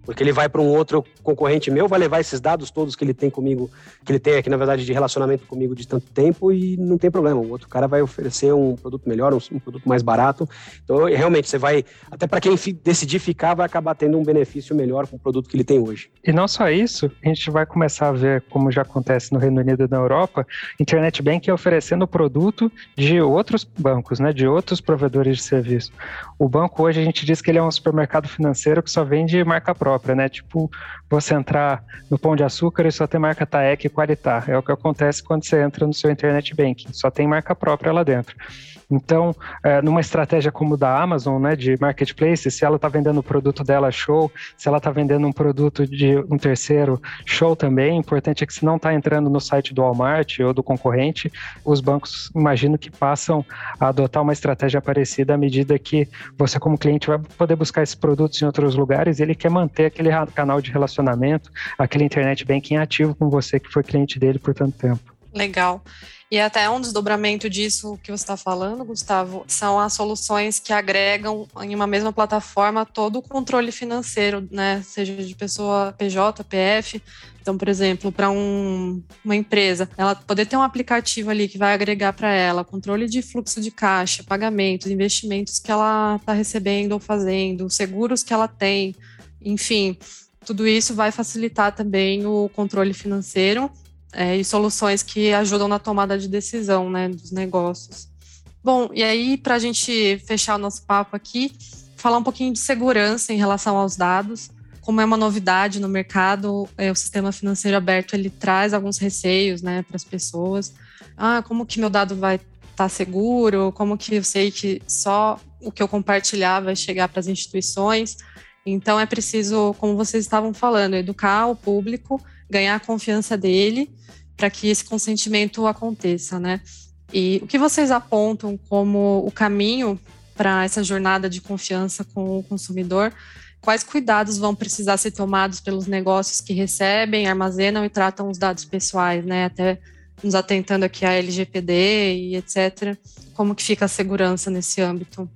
Porque ele vai para um outro concorrente meu, vai levar esses dados todos que ele tem comigo, que ele tem aqui, na verdade, de relacionamento comigo de tanto tempo e não tem problema. O outro cara vai oferecer um produto melhor, um, um produto mais barato. Então, realmente, você vai, até para quem decidir ficar, vai acabar tendo um benefício melhor com o produto que ele tem hoje. E não só isso, a gente vai começar a ver, como já acontece no Reino Unido e na Europa, Internet Bank oferecendo produto de outros bancos, né, de outros provedores de serviço. O banco hoje a gente diz que ele é um supermercado financeiro que só vende marca própria própria, né? Tipo, você entrar no Pão de Açúcar e só tem marca TAEC e Qualitar. É o que acontece quando você entra no seu internet banking, só tem marca própria lá dentro. Então, é, numa estratégia como da Amazon, né, de marketplace, se ela está vendendo o produto dela, show. Se ela está vendendo um produto de um terceiro, show também. O importante é que se não está entrando no site do Walmart ou do concorrente, os bancos imagino que passam a adotar uma estratégia parecida à medida que você, como cliente, vai poder buscar esses produtos em outros lugares ele quer manter aquele canal de relacionamento, aquele internet banking ativo com você que foi cliente dele por tanto tempo. Legal. E até um desdobramento disso que você está falando, Gustavo, são as soluções que agregam em uma mesma plataforma todo o controle financeiro, né? Seja de pessoa PJ, PF. Então, por exemplo, para um, uma empresa, ela poder ter um aplicativo ali que vai agregar para ela controle de fluxo de caixa, pagamentos, investimentos que ela está recebendo ou fazendo, seguros que ela tem, enfim, tudo isso vai facilitar também o controle financeiro é, e soluções que ajudam na tomada de decisão né, dos negócios. Bom, e aí, para a gente fechar o nosso papo aqui, falar um pouquinho de segurança em relação aos dados. Como é uma novidade no mercado, é, o sistema financeiro aberto ele traz alguns receios né, para as pessoas. Ah, como que meu dado vai tá seguro? Como que eu sei que só o que eu compartilhar vai chegar para as instituições? Então é preciso, como vocês estavam falando, educar o público, ganhar a confiança dele para que esse consentimento aconteça, né? E o que vocês apontam como o caminho para essa jornada de confiança com o consumidor? Quais cuidados vão precisar ser tomados pelos negócios que recebem, armazenam e tratam os dados pessoais, né? Até nos atentando aqui à LGPD e etc. Como que fica a segurança nesse âmbito?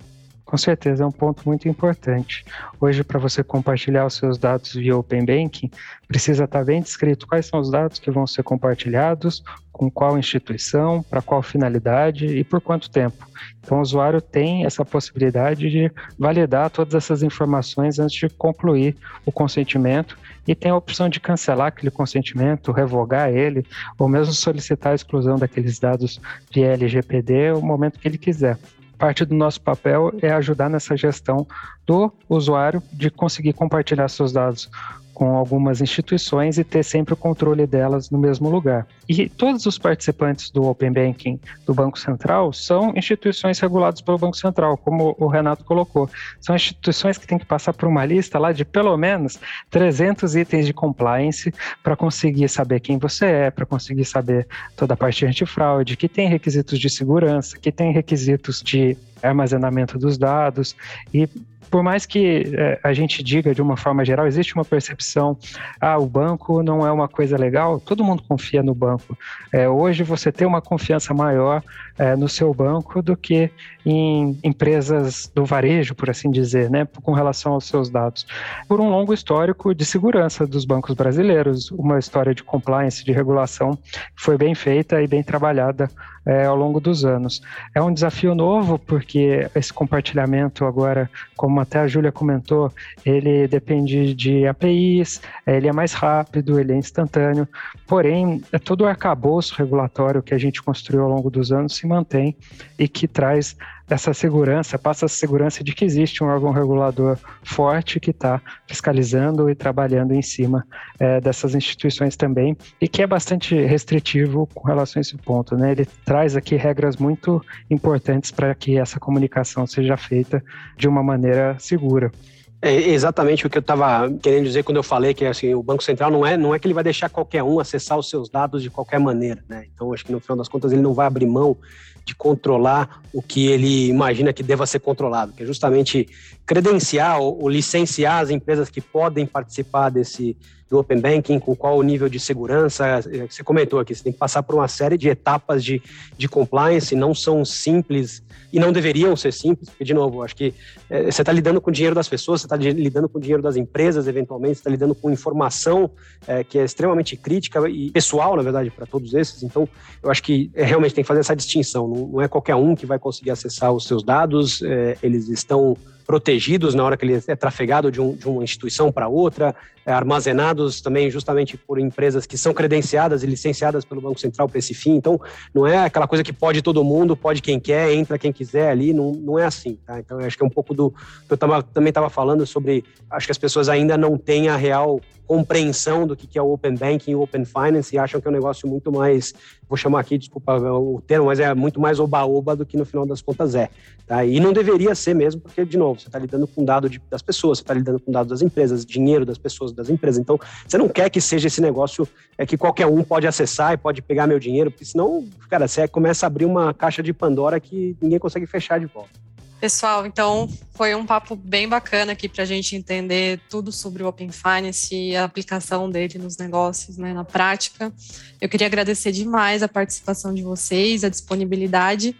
Com certeza, é um ponto muito importante. Hoje, para você compartilhar os seus dados via Open Banking, precisa estar bem descrito quais são os dados que vão ser compartilhados, com qual instituição, para qual finalidade e por quanto tempo. Então, o usuário tem essa possibilidade de validar todas essas informações antes de concluir o consentimento e tem a opção de cancelar aquele consentimento, revogar ele, ou mesmo solicitar a exclusão daqueles dados via LGPD no momento que ele quiser parte do nosso papel é ajudar nessa gestão do usuário de conseguir compartilhar seus dados com algumas instituições e ter sempre o controle delas no mesmo lugar. E todos os participantes do Open Banking do Banco Central são instituições reguladas pelo Banco Central, como o Renato colocou. São instituições que têm que passar por uma lista lá de pelo menos 300 itens de compliance para conseguir saber quem você é, para conseguir saber toda a parte antifraude, que tem requisitos de segurança, que tem requisitos de armazenamento dos dados e por mais que é, a gente diga de uma forma geral, existe uma percepção, ah, o banco não é uma coisa legal, todo mundo confia no banco. É, hoje você tem uma confiança maior é, no seu banco do que em empresas do varejo, por assim dizer, né, com relação aos seus dados. Por um longo histórico de segurança dos bancos brasileiros, uma história de compliance, de regulação, foi bem feita e bem trabalhada é, ao longo dos anos. É um desafio novo, porque esse compartilhamento agora, como até a Júlia comentou, ele depende de APIs, é, ele é mais rápido, ele é instantâneo, porém, é todo o arcabouço regulatório que a gente construiu ao longo dos anos se mantém e que traz essa segurança, passa a segurança de que existe um órgão regulador forte que está fiscalizando e trabalhando em cima é, dessas instituições também e que é bastante restritivo com relação a esse ponto. Né? Ele traz aqui regras muito importantes para que essa comunicação seja feita de uma maneira segura. É exatamente o que eu estava querendo dizer quando eu falei que assim, o Banco Central não é, não é que ele vai deixar qualquer um acessar os seus dados de qualquer maneira. Né? Então, acho que no final das contas ele não vai abrir mão de controlar o que ele imagina que deva ser controlado, que é justamente credenciar ou, ou licenciar as empresas que podem participar desse, do Open Banking, com qual o nível de segurança. É, você comentou aqui, você tem que passar por uma série de etapas de, de compliance, não são simples e não deveriam ser simples, porque, de novo, acho que é, você está lidando com o dinheiro das pessoas, você está lidando com o dinheiro das empresas, eventualmente, você está lidando com informação é, que é extremamente crítica e pessoal, na verdade, para todos esses. Então, eu acho que é, realmente tem que fazer essa distinção. Não, não, é qualquer um que vai conseguir acessar os seus dados, é, eles estão protegidos na hora que ele é trafegado de, um, de uma instituição para outra, é, armazenados também justamente por empresas que são credenciadas e licenciadas pelo Banco Central para esse fim. Então, não é aquela coisa que pode todo mundo, pode quem quer, entra quem quiser ali, não, não é assim. Tá? Então, acho que é um pouco do que eu tava, também estava falando sobre, acho que as pessoas ainda não têm a real compreensão do que é o Open Banking e o Open Finance e acham que é um negócio muito mais, vou chamar aqui, desculpa o termo, mas é muito mais oba-oba do que no final das contas é. Tá? E não deveria ser mesmo, porque, de novo, você está lidando com dado de, das pessoas, você está lidando com dados das empresas, dinheiro das pessoas, das empresas. Então, você não quer que seja esse negócio é que qualquer um pode acessar e pode pegar meu dinheiro, porque senão, cara, você começa a abrir uma caixa de Pandora que ninguém consegue fechar de volta. Pessoal, então foi um papo bem bacana aqui para a gente entender tudo sobre o Open Finance e a aplicação dele nos negócios, né, na prática. Eu queria agradecer demais a participação de vocês, a disponibilidade.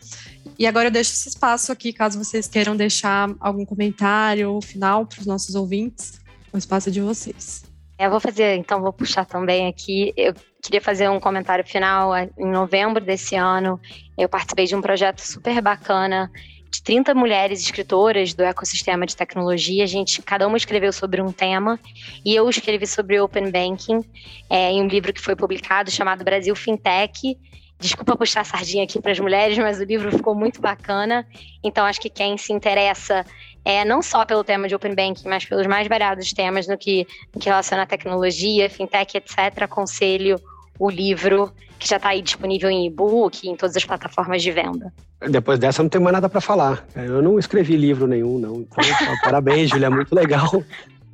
E agora eu deixo esse espaço aqui, caso vocês queiram deixar algum comentário final para os nossos ouvintes. O espaço é de vocês. Eu vou fazer, então vou puxar também aqui. Eu queria fazer um comentário final. Em novembro desse ano, eu participei de um projeto super bacana de 30 mulheres escritoras do ecossistema de tecnologia. A gente, cada uma escreveu sobre um tema e eu escrevi sobre Open Banking é, em um livro que foi publicado chamado Brasil Fintech. Desculpa puxar a sardinha aqui para as mulheres, mas o livro ficou muito bacana. Então, acho que quem se interessa é, não só pelo tema de Open Banking, mas pelos mais variados temas no que, no que relaciona a tecnologia, fintech, etc., aconselho o livro que já está aí disponível em e-book, em todas as plataformas de venda. Depois dessa, não tenho mais nada para falar. Eu não escrevi livro nenhum, não. Então, (laughs) parabéns, Julia, muito legal.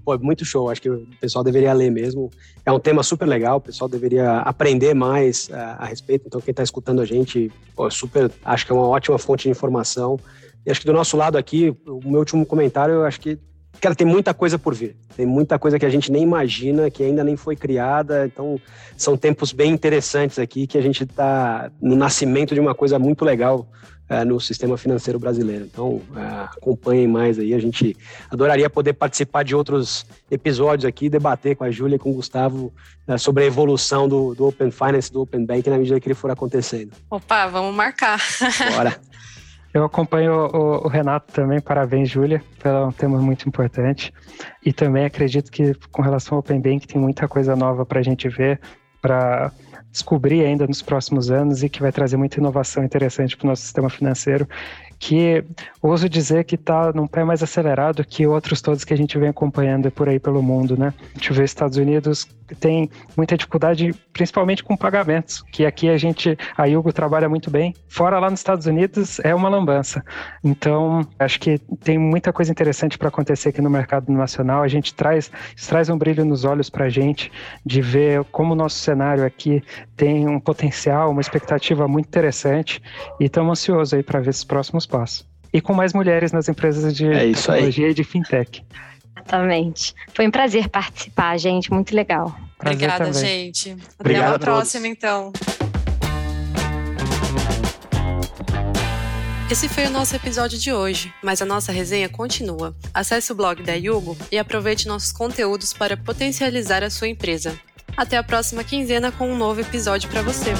Pô, muito show. Acho que o pessoal deveria ler mesmo. É um tema super legal. O pessoal deveria aprender mais a, a respeito. Então, quem está escutando a gente, pô, super, acho que é uma ótima fonte de informação. E acho que do nosso lado aqui, o meu último comentário, eu acho que Cara, tem muita coisa por vir. Tem muita coisa que a gente nem imagina, que ainda nem foi criada. Então, são tempos bem interessantes aqui, que a gente está no nascimento de uma coisa muito legal é, no sistema financeiro brasileiro. Então, é, acompanhem mais aí. A gente adoraria poder participar de outros episódios aqui, debater com a Júlia e com o Gustavo é, sobre a evolução do, do Open Finance, do Open Bank, na medida que ele for acontecendo. Opa, vamos marcar. Bora. (laughs) Eu acompanho o, o, Renato também, parabéns, Júlia, pelo um tema muito importante. E também acredito que com relação ao Open Bank tem muita coisa nova para a gente ver, para descobrir ainda nos próximos anos e que vai trazer muita inovação interessante para o nosso sistema financeiro que ouso dizer que está num pé mais acelerado que outros todos que a gente vem acompanhando por aí pelo mundo, né? A gente vê Estados Unidos tem muita dificuldade, principalmente com pagamentos, que aqui a gente, a Yugo trabalha muito bem. Fora lá nos Estados Unidos é uma lambança. Então, acho que tem muita coisa interessante para acontecer aqui no mercado nacional. A gente traz, traz um brilho nos olhos para a gente de ver como o nosso cenário aqui tem um potencial, uma expectativa muito interessante e estamos ansiosos aí para ver esses próximos passos. E com mais mulheres nas empresas de é tecnologia e de fintech. Exatamente. Foi um prazer participar, gente. Muito legal. Prazer Obrigada, também. gente. Até Obrigado a próxima, então. Esse foi o nosso episódio de hoje, mas a nossa resenha continua. Acesse o blog da Yugo e aproveite nossos conteúdos para potencializar a sua empresa. Até a próxima quinzena com um novo episódio para você.